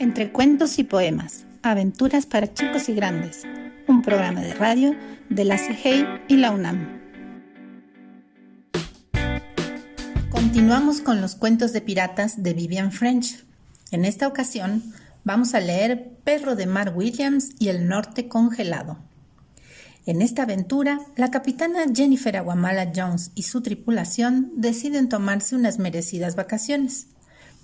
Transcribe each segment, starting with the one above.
Entre cuentos y poemas, aventuras para chicos y grandes, un programa de radio de la CGI y la UNAM. Continuamos con los cuentos de piratas de Vivian French. En esta ocasión vamos a leer Perro de Mar Williams y el Norte Congelado. En esta aventura, la capitana Jennifer Aguamala Jones y su tripulación deciden tomarse unas merecidas vacaciones.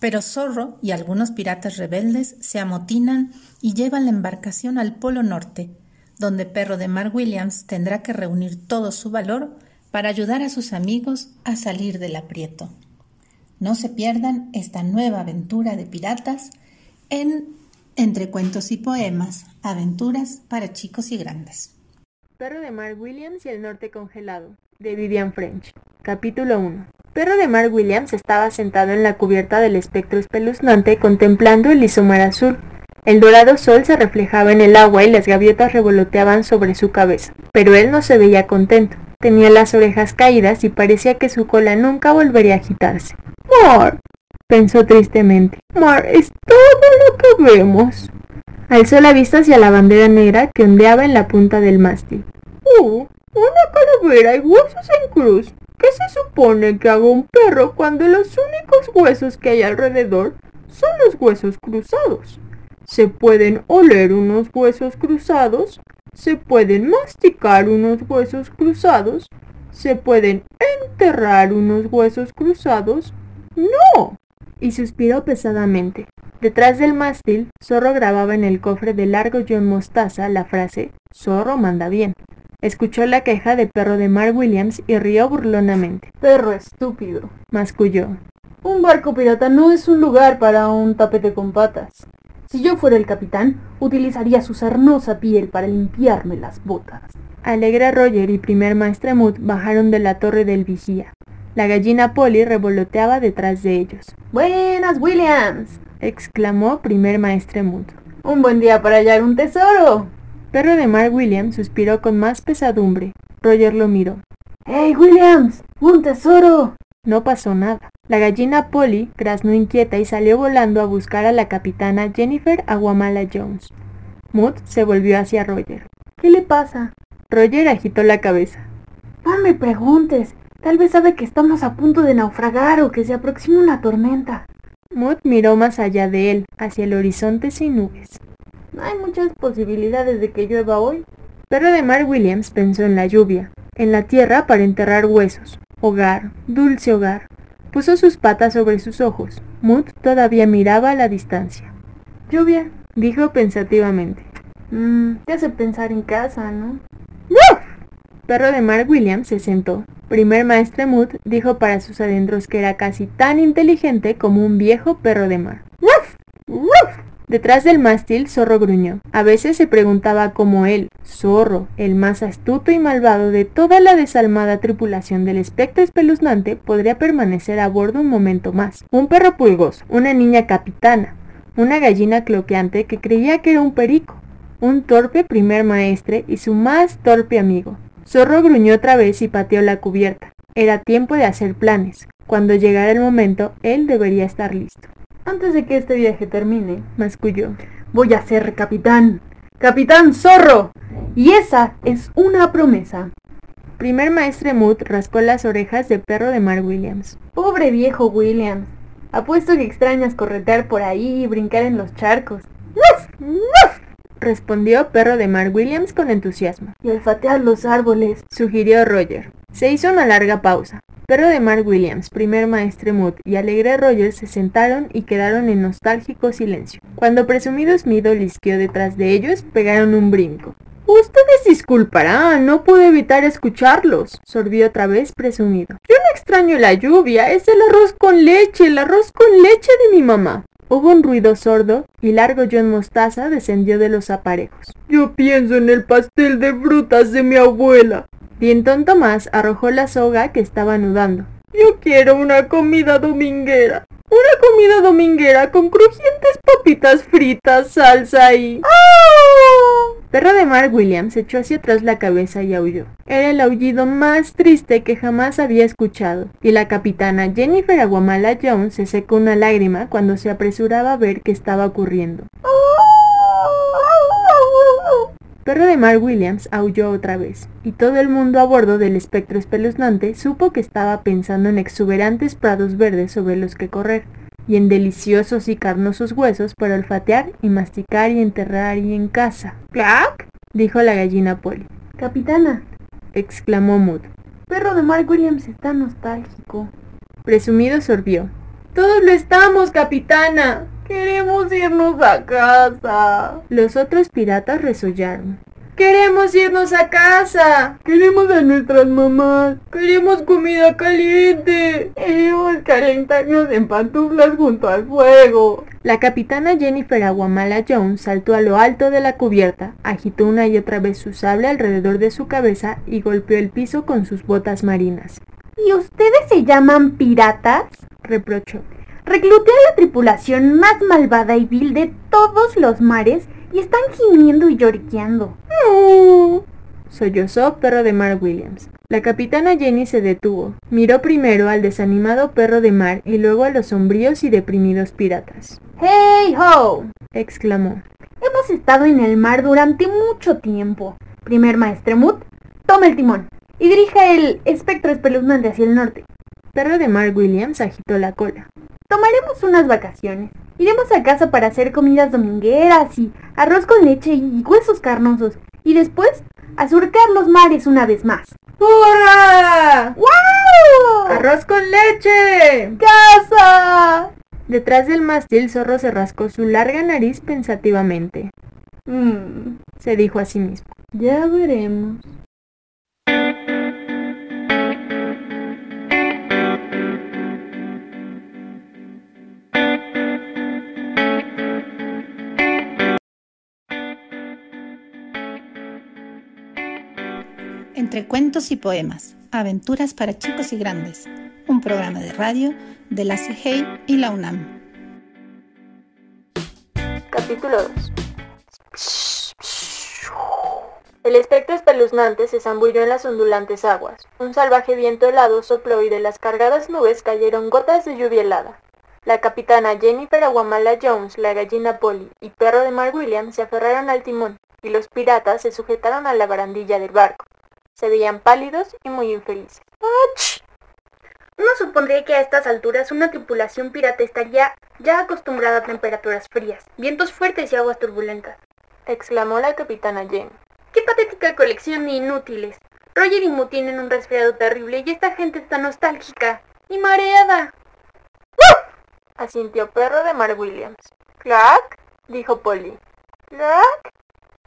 Pero Zorro y algunos piratas rebeldes se amotinan y llevan la embarcación al Polo Norte, donde Perro de Mar Williams tendrá que reunir todo su valor para ayudar a sus amigos a salir del aprieto. No se pierdan esta nueva aventura de piratas en Entre cuentos y poemas, aventuras para chicos y grandes. Perro de Mar Williams y el norte congelado, de Vivian French. Capítulo 1. Perro de Mar Williams estaba sentado en la cubierta del espectro espeluznante contemplando el isomar azul. El dorado sol se reflejaba en el agua y las gaviotas revoloteaban sobre su cabeza, pero él no se veía contento. Tenía las orejas caídas y parecía que su cola nunca volvería a agitarse. Mar, pensó tristemente. Mar es todo lo que vemos. Alzó la vista hacia la bandera negra que ondeaba en la punta del mástil. ¡Oh! Una calavera y huesos en cruz. ¿Qué se supone que haga un perro cuando los únicos huesos que hay alrededor son los huesos cruzados? Se pueden oler unos huesos cruzados, se pueden masticar unos huesos cruzados, se pueden enterrar unos huesos cruzados. ¡No! Y suspiró pesadamente. Detrás del mástil, Zorro grababa en el cofre de largo John Mostaza la frase Zorro manda bien. Escuchó la queja de perro de Mar Williams y rió burlonamente. Perro estúpido, masculló. Un barco pirata no es un lugar para un tapete con patas. Si yo fuera el capitán, utilizaría su sarnosa piel para limpiarme las botas. Alegra Roger y primer maestre Mood bajaron de la torre del vigía. La gallina Polly revoloteaba detrás de ellos. ¡Buenas, Williams! exclamó primer maestre Mood. Un buen día para hallar un tesoro. Perro de Mar Williams suspiró con más pesadumbre. Roger lo miró. ¡Hey, Williams! ¡Un tesoro! No pasó nada. La gallina Polly graznó inquieta y salió volando a buscar a la capitana Jennifer Aguamala Jones. Mood se volvió hacia Roger. ¿Qué le pasa? Roger agitó la cabeza. No me preguntes. Tal vez sabe que estamos a punto de naufragar o que se aproxima una tormenta. Mood miró más allá de él, hacia el horizonte sin nubes. Hay muchas posibilidades de que llueva hoy. Perro de Mar Williams pensó en la lluvia, en la tierra para enterrar huesos, hogar, dulce hogar. Puso sus patas sobre sus ojos. Mood todavía miraba a la distancia. Lluvia, dijo pensativamente. Mmm, te hace pensar en casa, ¿no? Perro de Mar Williams se sentó. Primer maestre Mood dijo para sus adentros que era casi tan inteligente como un viejo perro de mar. ¡Ruf! ¡Ruf! Detrás del mástil, Zorro gruñó. A veces se preguntaba cómo él, Zorro, el más astuto y malvado de toda la desalmada tripulación del espectro espeluznante, podría permanecer a bordo un momento más. Un perro pulgoso, una niña capitana, una gallina cloqueante que creía que era un perico, un torpe primer maestre y su más torpe amigo. Zorro gruñó otra vez y pateó la cubierta. Era tiempo de hacer planes. Cuando llegara el momento, él debería estar listo. Antes de que este viaje termine, masculló, voy a ser capitán. ¡Capitán Zorro! Y esa es una promesa. Primer maestre Mood rascó las orejas de perro de Mar Williams. Pobre viejo Williams. Apuesto que extrañas corretear por ahí y brincar en los charcos. ¡Ruf! ¡Ruf! respondió Perro de Mar Williams con entusiasmo. Y olfatear los árboles, sugirió Roger. Se hizo una larga pausa. Perro de Mar Williams, primer maestre Mood y Alegre Roger se sentaron y quedaron en nostálgico silencio. Cuando presumido Smith lisqueó detrás de ellos, pegaron un brinco. Ustedes disculparán, no pude evitar escucharlos, sorbió otra vez presumido. Yo no extraño la lluvia, es el arroz con leche, el arroz con leche de mi mamá. Hubo un ruido sordo y largo John Mostaza descendió de los aparejos. Yo pienso en el pastel de frutas de mi abuela. Dientón Tomás arrojó la soga que estaba anudando. Yo quiero una comida dominguera. Una comida dominguera con crujientes papitas fritas, salsa y... ¡Ah! Perro de Mark Williams echó hacia atrás la cabeza y aulló. Era el aullido más triste que jamás había escuchado, y la capitana Jennifer Aguamala Jones se secó una lágrima cuando se apresuraba a ver qué estaba ocurriendo. Perro de Mark Williams aulló otra vez, y todo el mundo a bordo del espectro espeluznante supo que estaba pensando en exuberantes prados verdes sobre los que correr, y en deliciosos y carnosos huesos para olfatear y masticar y enterrar y en casa. ¿Clack? dijo la gallina Polly. Capitana, exclamó Mood. perro de Mark Williams está nostálgico. Presumido sorbió. Todos lo estamos, capitana. Queremos irnos a casa. Los otros piratas resollaron. Queremos irnos a casa. Queremos a nuestras mamás. Queremos comida caliente. Queremos calentarnos en pantuflas junto al fuego. La capitana Jennifer Aguamala Jones saltó a lo alto de la cubierta, agitó una y otra vez su sable alrededor de su cabeza y golpeó el piso con sus botas marinas. ¿Y ustedes se llaman piratas? reprochó. Recluté a la tripulación más malvada y vil de todos los mares y están gimiendo y lloriqueando. Sollozó perro de mar Williams. La capitana Jenny se detuvo. Miró primero al desanimado perro de mar y luego a los sombríos y deprimidos piratas. ¡Hey ho! exclamó. Hemos estado en el mar durante mucho tiempo. Primer maestre Mood, toma el timón y dirija el espectro espeluznante hacia el norte. Perro de mar Williams agitó la cola. Tomaremos unas vacaciones. Iremos a casa para hacer comidas domingueras y arroz con leche y huesos carnosos. Y después a surcar los mares una vez más. ¡Hurra! ¡Wow! ¡Arroz con leche! ¡Casa! Detrás del mástil Zorro se rascó su larga nariz pensativamente. Mm, Se dijo a sí mismo. ya veremos. Entre cuentos y poemas, aventuras para chicos y grandes, un programa de radio de la CIGEI y la UNAM. Capítulo 2 El espectro espeluznante se zambulló en las ondulantes aguas. Un salvaje viento helado sopló y de las cargadas nubes cayeron gotas de lluvia helada. La capitana Jennifer Aguamala Jones, la gallina Polly y perro de Mark Williams se aferraron al timón, y los piratas se sujetaron a la barandilla del barco. Se veían pálidos y muy infelices. Uno supondría que a estas alturas una tripulación pirata estaría ya acostumbrada a temperaturas frías, vientos fuertes y aguas turbulentas. exclamó la capitana Jenny. ¡Qué patética colección de inútiles! Roger y Mu tienen un resfriado terrible y esta gente está nostálgica y mareada. asintió perro de Mark Williams. ¿Clack? dijo Polly. ¿Clack?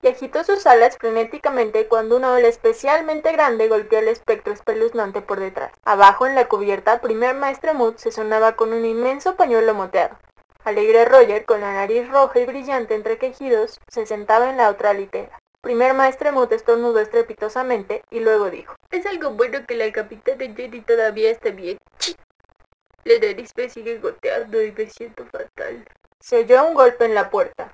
Y agitó sus alas frenéticamente cuando una ola especialmente grande golpeó el espectro espeluznante por detrás. Abajo en la cubierta, primer maestre Mood se sonaba con un inmenso pañuelo moteado. Alegre Roger, con la nariz roja y brillante entre quejidos, se sentaba en la otra litera. Primer maestre Mood estornudó estrepitosamente y luego dijo. Es algo bueno que la capitana Jenny todavía esté bien. La nariz me sigue goteando y me siento fatal. Se oyó un golpe en la puerta.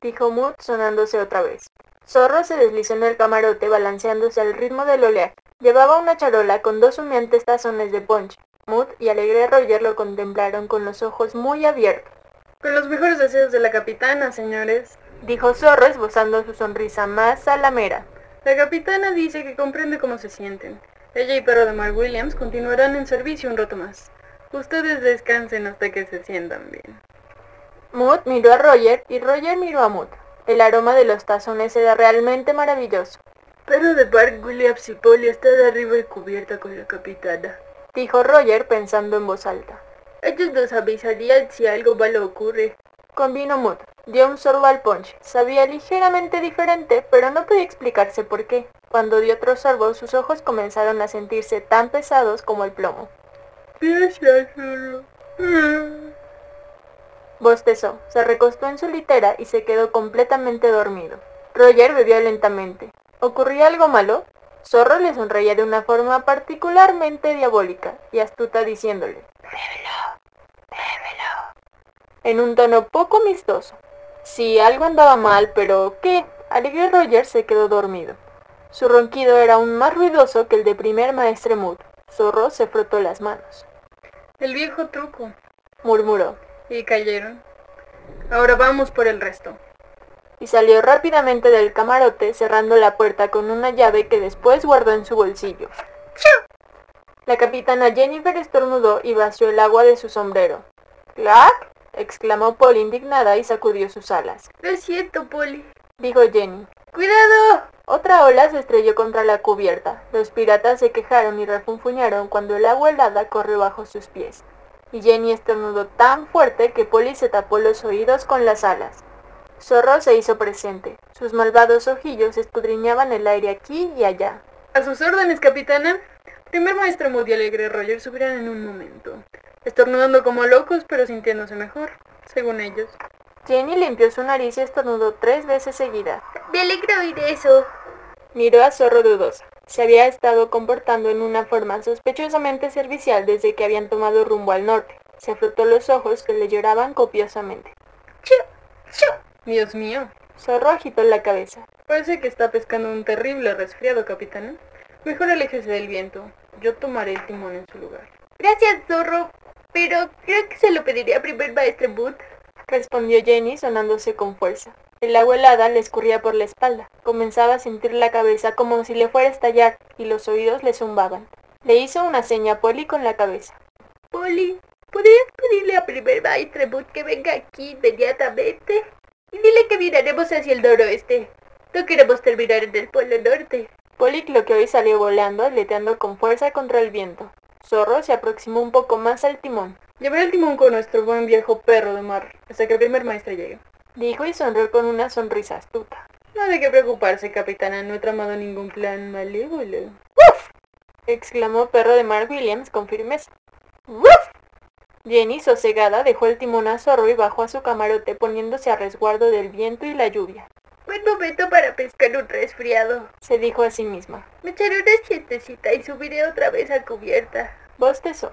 Dijo Mood sonándose otra vez. Zorro se deslizó en el camarote balanceándose al ritmo del oleaje. Llevaba una charola con dos humeantes tazones de ponche. Mood y Alegre Roger lo contemplaron con los ojos muy abiertos. Con los mejores deseos de la capitana, señores. Dijo Zorro esbozando su sonrisa más salamera. La capitana dice que comprende cómo se sienten. Ella y perro de Mark Williams continuarán en servicio un rato más. Ustedes descansen hasta que se sientan bien. Mood miró a Roger y Roger miró a Mood. El aroma de los tazones era realmente maravilloso. Perro de Mark Williams y Polly está de arriba y cubierta con la capitana. Dijo Roger pensando en voz alta. Ellos nos avisarían si algo malo ocurre. Convino Mood. Dio un sorbo al ponche. Sabía ligeramente diferente, pero no podía explicarse por qué. Cuando dio otro sorbo, sus ojos comenzaron a sentirse tan pesados como el plomo. Bostezó, se recostó en su litera y se quedó completamente dormido. Roger bebió lentamente. ¿Ocurría algo malo? Zorro le sonreía de una forma particularmente diabólica y astuta diciéndole, Bébelo, bébelo, en un tono poco amistoso. Sí, algo andaba mal, pero ¿qué? Alegre Roger se quedó dormido. Su ronquido era aún más ruidoso que el de primer maestre Mood. Zorro se frotó las manos. El viejo truco, murmuró. Y cayeron. Ahora vamos por el resto. Y salió rápidamente del camarote cerrando la puerta con una llave que después guardó en su bolsillo. La capitana Jennifer estornudó y vació el agua de su sombrero. ¿Clack? exclamó Polly indignada y sacudió sus alas. Lo siento, Polly, dijo Jenny. ¡Cuidado! Otra ola se estrelló contra la cubierta. Los piratas se quejaron y refunfuñaron cuando el agua helada corrió bajo sus pies. Y Jenny estornudó tan fuerte que Polly se tapó los oídos con las alas. Zorro se hizo presente. Sus malvados ojillos escudriñaban el aire aquí y allá. A sus órdenes, capitana. Primer maestro Moody y Alegre Roger subirán en un momento estornudando como locos pero sintiéndose mejor, según ellos. Jenny limpió su nariz y estornudó tres veces seguida. Me alegra oír eso. Miró a Zorro dudosa. Se había estado comportando en una forma sospechosamente servicial desde que habían tomado rumbo al norte. Se frotó los ojos que le lloraban copiosamente. ¡Chu! ¡Chu! Dios mío. Zorro agitó la cabeza. Parece que está pescando un terrible resfriado, capitán. Mejor aléjese del viento. Yo tomaré el timón en su lugar. Gracias, Zorro. Pero creo que se lo pediría primer maestro Boot, respondió Jenny sonándose con fuerza. El agua helada le escurría por la espalda. Comenzaba a sentir la cabeza como si le fuera a estallar y los oídos le zumbaban. Le hizo una seña a Polly con la cabeza. Polly, ¿podrías pedirle a primer maestro Boot que venga aquí inmediatamente? Y dile que miraremos hacia el noroeste. No queremos terminar en el polo norte. Polly cloqueó y salió volando, aleteando con fuerza contra el viento. Zorro se aproximó un poco más al timón. Llevaré el timón con nuestro buen viejo perro de mar, hasta que el primer maestro llegue. Dijo y sonrió con una sonrisa astuta. No hay que preocuparse, capitana, no he tramado ningún plan malévolo. ¡Uf! exclamó perro de Mark Williams con firmeza. ¡Uf! Jenny, sosegada, dejó el timón a Zorro y bajó a su camarote poniéndose a resguardo del viento y la lluvia. Buen momento para pescar un resfriado, se dijo a sí misma. Me echaré una siestecita y subiré otra vez a cubierta. Bostezó.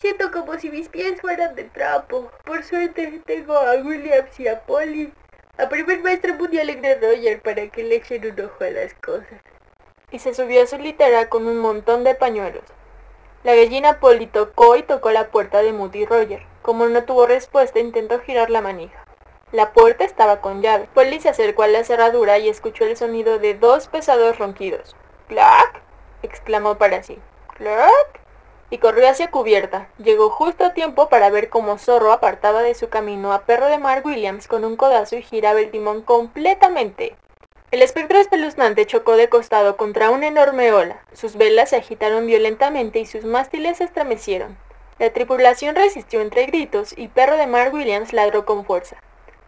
Siento como si mis pies fueran de trapo. Por suerte tengo a Williams y a Polly. A primer maestro muy alegre Roger para que le echen un ojo a las cosas. Y se subió a su litera con un montón de pañuelos. La gallina Polly tocó y tocó la puerta de Moody Roger. Como no tuvo respuesta, intentó girar la manija. La puerta estaba con llave. Polly se acercó a la cerradura y escuchó el sonido de dos pesados ronquidos. ¡Clac! exclamó para sí. ¡Clac! Y corrió hacia cubierta. Llegó justo a tiempo para ver cómo Zorro apartaba de su camino a Perro de Mar Williams con un codazo y giraba el timón completamente. El espectro espeluznante chocó de costado contra una enorme ola. Sus velas se agitaron violentamente y sus mástiles se estremecieron. La tripulación resistió entre gritos y Perro de Mar Williams ladró con fuerza.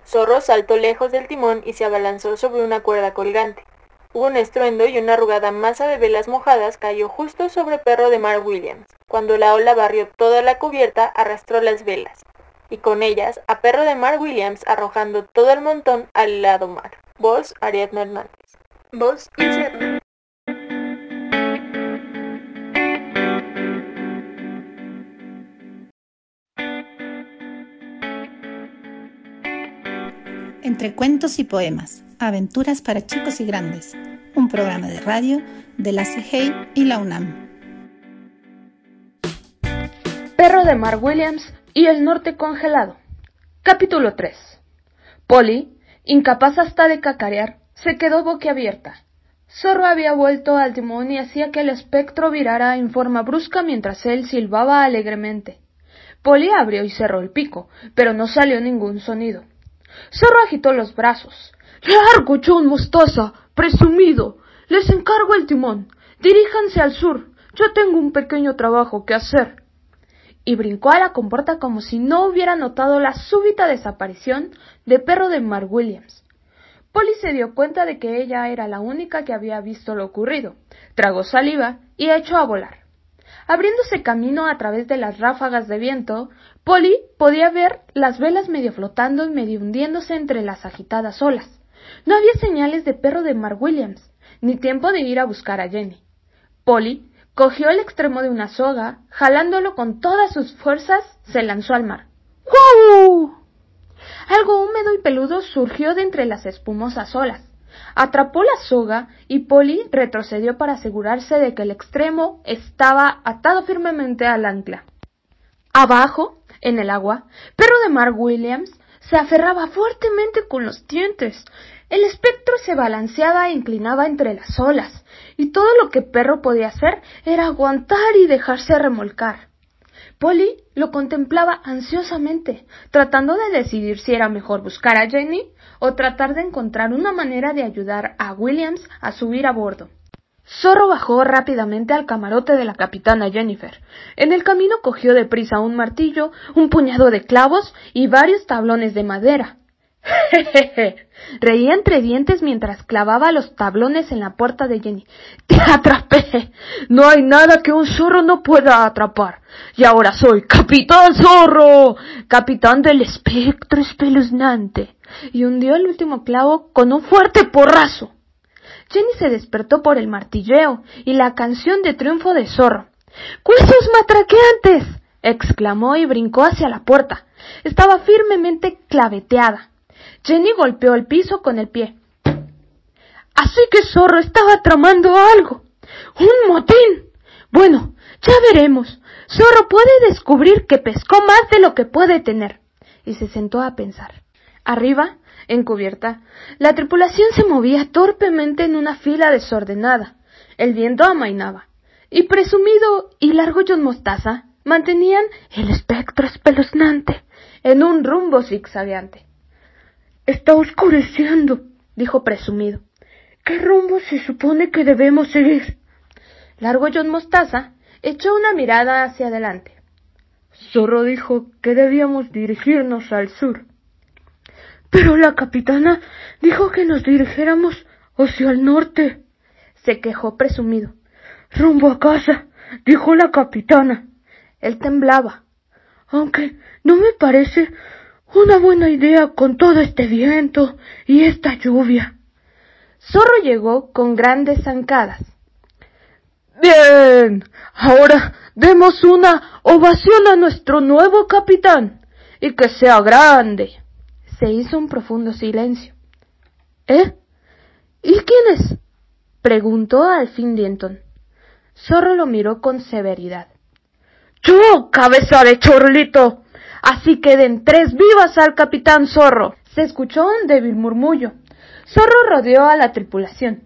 Zorro saltó lejos del timón y se abalanzó sobre una cuerda colgante. Hubo un estruendo y una arrugada masa de velas mojadas cayó justo sobre Perro de Mar Williams. Cuando la ola barrió toda la cubierta, arrastró las velas, y con ellas a Perro de Mar Williams arrojando todo el montón al lado mar. Voz Ariadna Hernández. Voz Inserna. Entre cuentos y poemas, aventuras para chicos y grandes, un programa de radio de la CGI y la UNAM. Perro de Mar Williams y el norte congelado. Capítulo 3. Polly, incapaz hasta de cacarear, se quedó boquiabierta. Zorro había vuelto al timón y hacía que el espectro virara en forma brusca mientras él silbaba alegremente. Polly abrió y cerró el pico, pero no salió ningún sonido. Zorro agitó los brazos. Largo, John Mostaza, presumido. Les encargo el timón. Diríjanse al sur. Yo tengo un pequeño trabajo que hacer. Y brincó a la compuerta como si no hubiera notado la súbita desaparición de perro de Mar Williams. Polly se dio cuenta de que ella era la única que había visto lo ocurrido. Tragó saliva y echó a volar. Abriéndose camino a través de las ráfagas de viento, Polly podía ver las velas medio flotando y medio hundiéndose entre las agitadas olas. No había señales de perro de Mar Williams, ni tiempo de ir a buscar a Jenny. Polly cogió el extremo de una soga, jalándolo con todas sus fuerzas, se lanzó al mar. ¡Wow! Algo húmedo y peludo surgió de entre las espumosas olas. Atrapó la soga y Polly retrocedió para asegurarse de que el extremo estaba atado firmemente al ancla. Abajo, en el agua, Perro de Mark Williams se aferraba fuertemente con los dientes. El espectro se balanceaba e inclinaba entre las olas, y todo lo que Perro podía hacer era aguantar y dejarse remolcar. Polly lo contemplaba ansiosamente, tratando de decidir si era mejor buscar a Jenny o tratar de encontrar una manera de ayudar a Williams a subir a bordo. Zorro bajó rápidamente al camarote de la capitana Jennifer. En el camino cogió de prisa un martillo, un puñado de clavos y varios tablones de madera. Jejeje. Reía entre dientes mientras clavaba los tablones en la puerta de Jenny. Te atrapé. No hay nada que un zorro no pueda atrapar. Y ahora soy Capitán Zorro, capitán del espectro espeluznante. Y hundió el último clavo con un fuerte porrazo. Jenny se despertó por el martilleo y la canción de triunfo de Zorro. ¡Huesos matraqueantes! exclamó y brincó hacia la puerta. Estaba firmemente claveteada. Jenny golpeó el piso con el pie. Así que Zorro estaba tramando algo. Un motín. Bueno, ya veremos. Zorro puede descubrir que pescó más de lo que puede tener. Y se sentó a pensar. Arriba, en cubierta, la tripulación se movía torpemente en una fila desordenada. El viento amainaba. Y presumido y largo John Mostaza mantenían el espectro espeluznante en un rumbo zigzagueante. Está oscureciendo, dijo presumido. ¿Qué rumbo se supone que debemos seguir? Largo John Mostaza echó una mirada hacia adelante. Zorro dijo que debíamos dirigirnos al sur. Pero la capitana dijo que nos dirigiéramos hacia el norte, se quejó presumido. Rumbo a casa, dijo la capitana. Él temblaba. Aunque no me parece una buena idea con todo este viento y esta lluvia. Zorro llegó con grandes zancadas. Bien. Ahora demos una ovación a nuestro nuevo capitán. Y que sea grande. Se hizo un profundo silencio. ¿Eh? ¿Y quién es? preguntó al fin Dienton. Zorro lo miró con severidad. Yo, cabeza de chorlito. Así que den tres vivas al capitán Zorro. Se escuchó un débil murmullo. Zorro rodeó a la tripulación.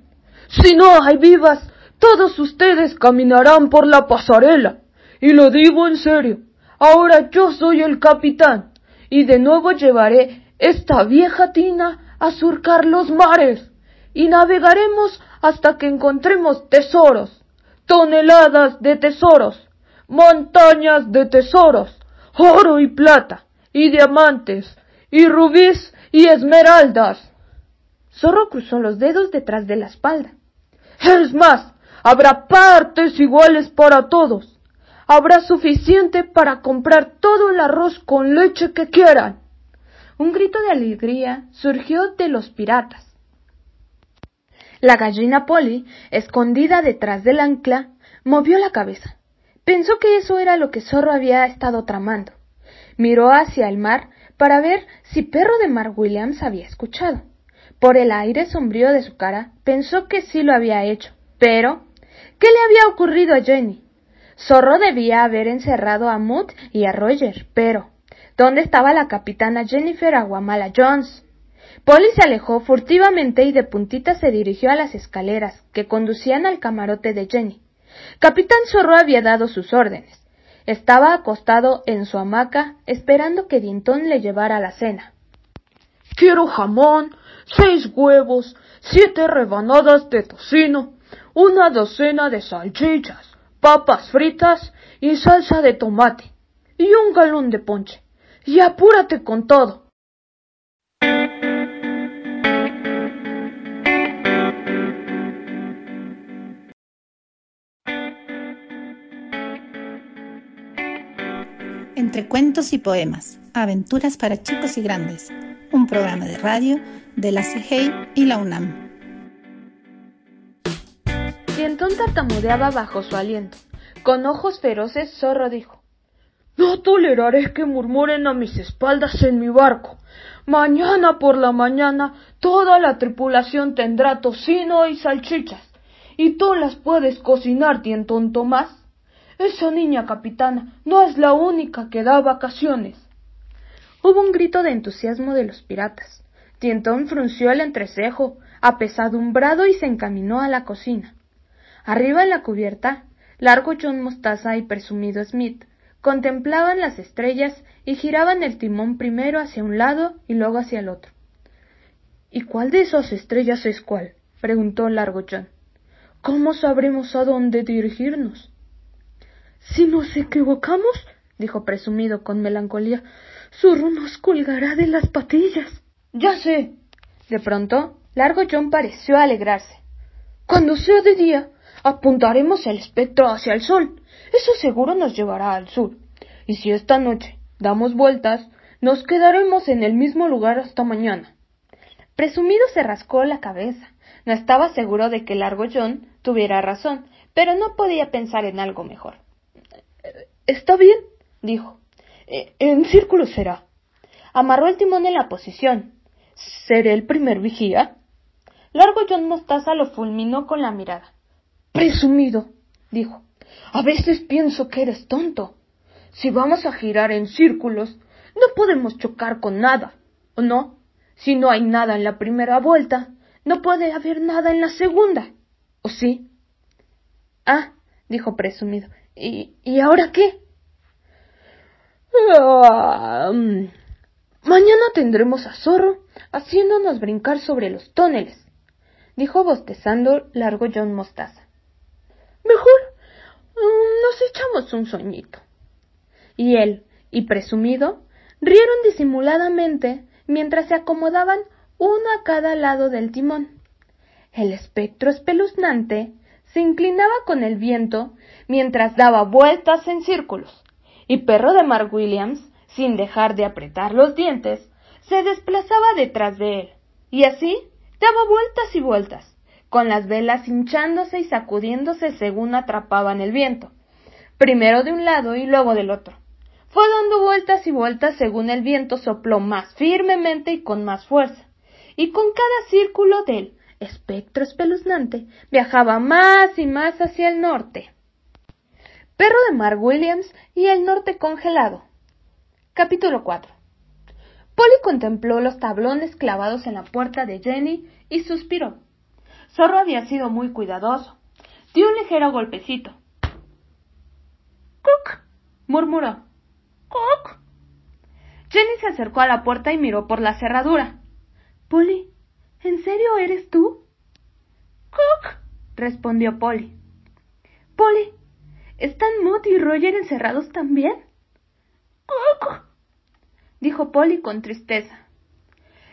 Si no hay vivas, todos ustedes caminarán por la pasarela. Y lo digo en serio. Ahora yo soy el capitán. Y de nuevo llevaré esta vieja tina a surcar los mares. Y navegaremos hasta que encontremos tesoros. Toneladas de tesoros. Montañas de tesoros oro y plata, y diamantes, y rubíes y esmeraldas. Zorro cruzó los dedos detrás de la espalda. Es más, habrá partes iguales para todos. Habrá suficiente para comprar todo el arroz con leche que quieran. Un grito de alegría surgió de los piratas. La gallina Polly, escondida detrás del ancla, movió la cabeza. Pensó que eso era lo que Zorro había estado tramando. Miró hacia el mar para ver si Perro de Mar Williams había escuchado. Por el aire sombrío de su cara pensó que sí lo había hecho. Pero, ¿qué le había ocurrido a Jenny? Zorro debía haber encerrado a Mood y a Roger, pero ¿dónde estaba la capitana Jennifer Aguamala Jones? Polly se alejó furtivamente y de puntita se dirigió a las escaleras que conducían al camarote de Jenny. Capitán Zorro había dado sus órdenes. Estaba acostado en su hamaca esperando que Dintón le llevara la cena. Quiero jamón, seis huevos, siete rebanadas de tocino, una docena de salchichas, papas fritas y salsa de tomate, y un galón de ponche. Y apúrate con todo. Entre cuentos y poemas, aventuras para chicos y grandes, un programa de radio de la CIGEI y la UNAM. Dientón tartamudeaba bajo su aliento. Con ojos feroces, Zorro dijo: No toleraré que murmuren a mis espaldas en mi barco. Mañana por la mañana toda la tripulación tendrá tocino y salchichas. Y tú las puedes cocinar, tientón Tomás. Esa niña capitana no es la única que da vacaciones. Hubo un grito de entusiasmo de los piratas. Tientón frunció el entrecejo, apesadumbrado, y se encaminó a la cocina. Arriba en la cubierta, Largo John Mostaza y Presumido Smith contemplaban las estrellas y giraban el timón primero hacia un lado y luego hacia el otro. ¿Y cuál de esas estrellas es cuál? preguntó Largo John. ¿Cómo sabremos a dónde dirigirnos? Si nos equivocamos, dijo Presumido con melancolía, Zorro nos colgará de las patillas. Ya sé. De pronto, Largo John pareció alegrarse. Cuando sea de día, apuntaremos el espectro hacia el sol. Eso seguro nos llevará al sur. Y si esta noche damos vueltas, nos quedaremos en el mismo lugar hasta mañana. Presumido se rascó la cabeza. No estaba seguro de que Largo John tuviera razón, pero no podía pensar en algo mejor. Está bien, dijo. E, en círculo será. Amarró el timón en la posición. ¿Seré el primer vigía? Largo John Mostaza lo fulminó con la mirada. Presumido, dijo. A veces pienso que eres tonto. Si vamos a girar en círculos, no podemos chocar con nada, ¿o no? Si no hay nada en la primera vuelta, no puede haber nada en la segunda, ¿o sí? Ah, dijo presumido. ¿Y, ¿y ahora qué? Ah, mañana tendremos a Zorro haciéndonos brincar sobre los tóneles, dijo bostezando largo John Mostaza. Mejor nos echamos un sueñito. Y él, y presumido, rieron disimuladamente mientras se acomodaban uno a cada lado del timón. El espectro espeluznante se inclinaba con el viento mientras daba vueltas en círculos, y Perro de Mark Williams, sin dejar de apretar los dientes, se desplazaba detrás de él, y así daba vueltas y vueltas, con las velas hinchándose y sacudiéndose según atrapaban el viento, primero de un lado y luego del otro. Fue dando vueltas y vueltas según el viento sopló más firmemente y con más fuerza, y con cada círculo del espectro espeluznante viajaba más y más hacia el norte. Perro de Mark Williams y el norte congelado. Capítulo 4. Polly contempló los tablones clavados en la puerta de Jenny y suspiró. Zorro había sido muy cuidadoso. Dio un ligero golpecito. ¡Cuc! murmuró. ¡Cuc! Jenny se acercó a la puerta y miró por la cerradura. Polly, ¿en serio eres tú? ¡Cuc! respondió Polly. Polly, ¿están Mott y Roger encerrados también? ¡Cuc! dijo Polly con tristeza.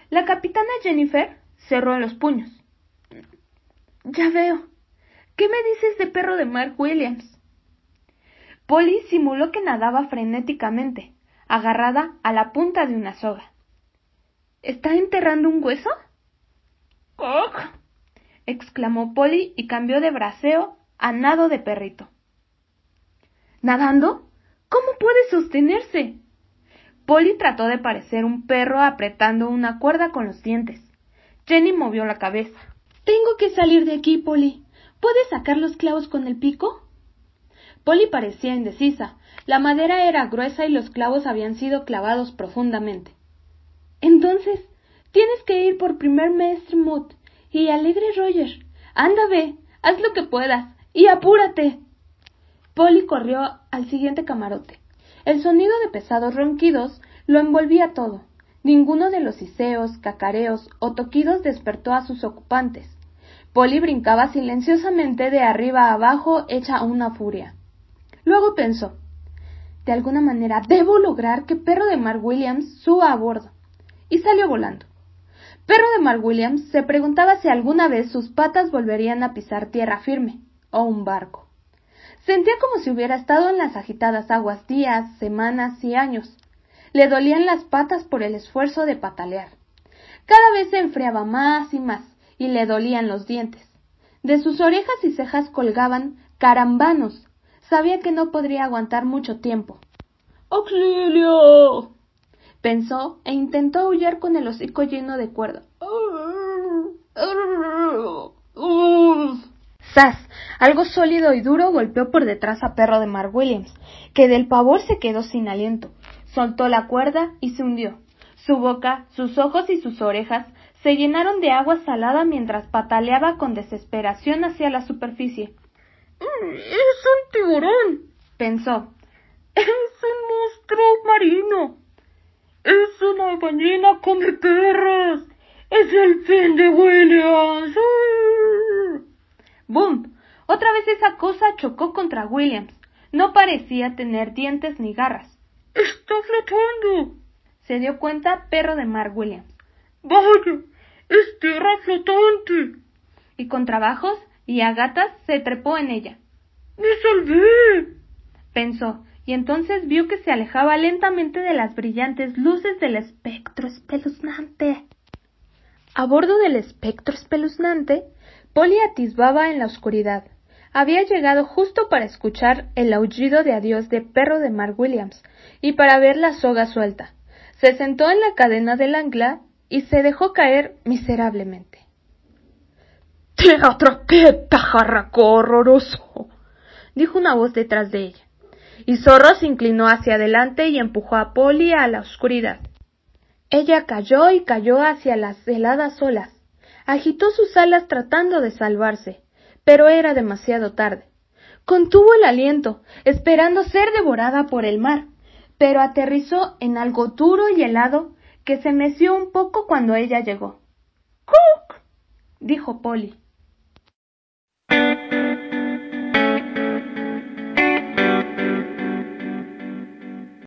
La capitana Jennifer cerró los puños. Ya veo. ¿Qué me dices de perro de Mark Williams? Polly simuló que nadaba frenéticamente, agarrada a la punta de una soga. ¿Está enterrando un hueso? ¡Oh! exclamó Polly y cambió de braceo a nado de perrito. ¿Nadando? ¿Cómo puede sostenerse? Polly trató de parecer un perro apretando una cuerda con los dientes. Jenny movió la cabeza. Tengo que salir de aquí, Polly. ¿Puedes sacar los clavos con el pico? Polly parecía indecisa. La madera era gruesa y los clavos habían sido clavados profundamente. Entonces, tienes que ir por primer maestro Mood y alegre Roger. Anda, haz lo que puedas y apúrate. Polly corrió al siguiente camarote. El sonido de pesados ronquidos lo envolvía todo. Ninguno de los iseos, cacareos o toquidos despertó a sus ocupantes. Polly brincaba silenciosamente de arriba a abajo hecha una furia. Luego pensó de alguna manera debo lograr que Perro de Mark Williams suba a bordo. Y salió volando. Perro de Mark Williams se preguntaba si alguna vez sus patas volverían a pisar tierra firme o un barco. Sentía como si hubiera estado en las agitadas aguas días, semanas y años, le dolían las patas por el esfuerzo de patalear. Cada vez se enfriaba más y más, y le dolían los dientes. De sus orejas y cejas colgaban carambanos. Sabía que no podría aguantar mucho tiempo. ¡Auxilio! pensó e intentó aullar con el hocico lleno de cuerda. ¡Sas! Algo sólido y duro golpeó por detrás a perro de Mark Williams, que del pavor se quedó sin aliento. Soltó la cuerda y se hundió. Su boca, sus ojos y sus orejas se llenaron de agua salada mientras pataleaba con desesperación hacia la superficie. Mm, es un tiburón, pensó. Es un monstruo marino. Es una ballena come perros. Es el fin de Williams. ¡Bum! Otra vez esa cosa chocó contra Williams. No parecía tener dientes ni garras. ¡Está flotando! Se dio cuenta perro de Mark Williams. ¡Vaya! ¡Es tierra flotante! Y con trabajos y a gatas se trepó en ella. ¡Me salvé! pensó, y entonces vio que se alejaba lentamente de las brillantes luces del espectro espeluznante. A bordo del espectro espeluznante, Polly atisbaba en la oscuridad. Había llegado justo para escuchar el aullido de adiós de perro de Mark Williams y para ver la soga suelta. Se sentó en la cadena del ancla y se dejó caer miserablemente. ¡Te atraqué, pajarraco horroroso! dijo una voz detrás de ella. Y Zorro se inclinó hacia adelante y empujó a Polly a la oscuridad. Ella cayó y cayó hacia las heladas olas. Agitó sus alas tratando de salvarse, pero era demasiado tarde. Contuvo el aliento, esperando ser devorada por el mar pero aterrizó en algo duro y helado que se meció un poco cuando ella llegó. ¡Cook! dijo Polly.